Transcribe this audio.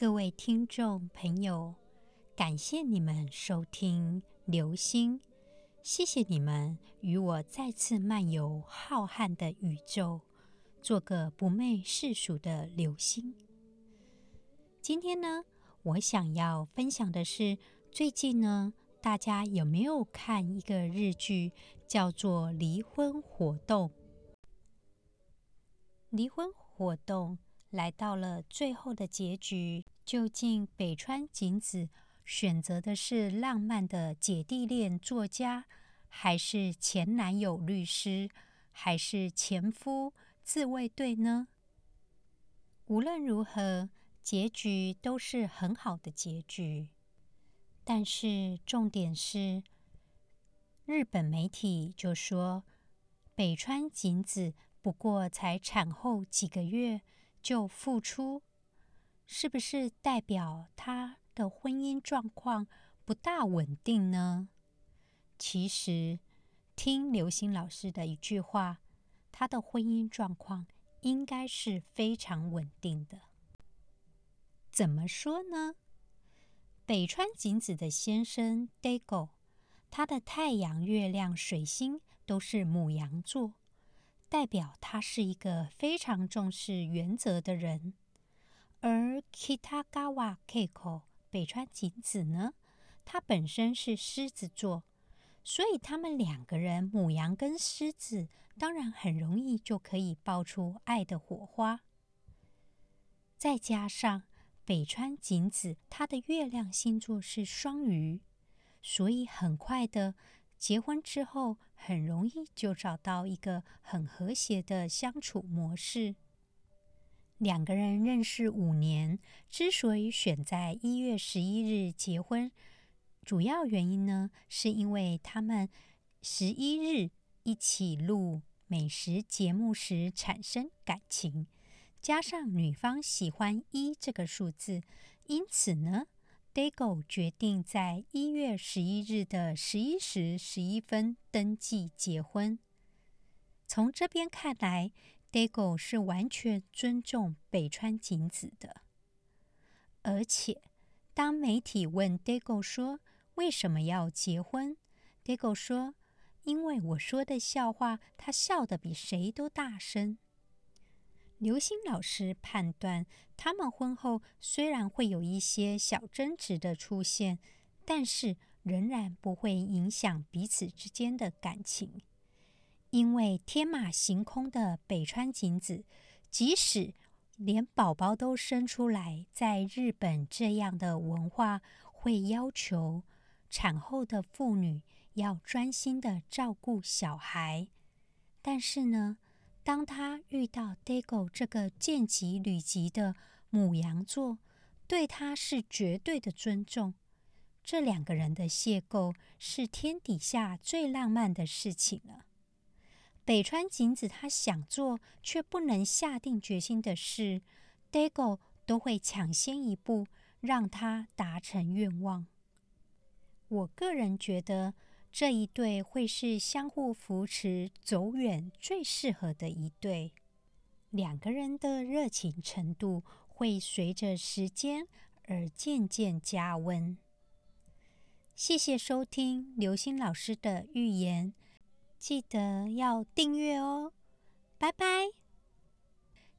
各位听众朋友，感谢你们收听《流星》，谢谢你们与我再次漫游浩瀚的宇宙，做个不昧世俗的流星。今天呢，我想要分享的是，最近呢，大家有没有看一个日剧，叫做《离婚活动》？离婚活动。来到了最后的结局，究竟北川景子选择的是浪漫的姐弟恋作家，还是前男友律师，还是前夫自卫队呢？无论如何，结局都是很好的结局。但是重点是，日本媒体就说北川景子不过才产后几个月。就付出，是不是代表他的婚姻状况不大稳定呢？其实，听刘星老师的一句话，他的婚姻状况应该是非常稳定的。怎么说呢？北川景子的先生 Dago，他的太阳、月亮、水星都是母羊座。代表他是一个非常重视原则的人，而 Kitagawa Keiko 北川景子呢，他本身是狮子座，所以他们两个人母羊跟狮子，当然很容易就可以爆出爱的火花。再加上北川景子他的月亮星座是双鱼，所以很快的。结婚之后，很容易就找到一个很和谐的相处模式。两个人认识五年，之所以选在一月十一日结婚，主要原因呢，是因为他们十一日一起录美食节目时产生感情，加上女方喜欢一这个数字，因此呢。Dago 决定在一月十一日的十一时十一分登记结婚。从这边看来，Dago 是完全尊重北川景子的。而且，当媒体问 Dago 说为什么要结婚，Dago 说：“因为我说的笑话，他笑得比谁都大声。”刘星老师判断，他们婚后虽然会有一些小争执的出现，但是仍然不会影响彼此之间的感情。因为天马行空的北川景子，即使连宝宝都生出来，在日本这样的文化，会要求产后的妇女要专心的照顾小孩，但是呢？当他遇到 Dago 这个见吉履级的母羊座，对他是绝对的尊重。这两个人的邂逅是天底下最浪漫的事情了。北川景子他想做却不能下定决心的事，Dago 都会抢先一步让他达成愿望。我个人觉得。这一对会是相互扶持走远最适合的一对，两个人的热情程度会随着时间而渐渐加温。谢谢收听刘星老师的预言，记得要订阅哦，拜拜。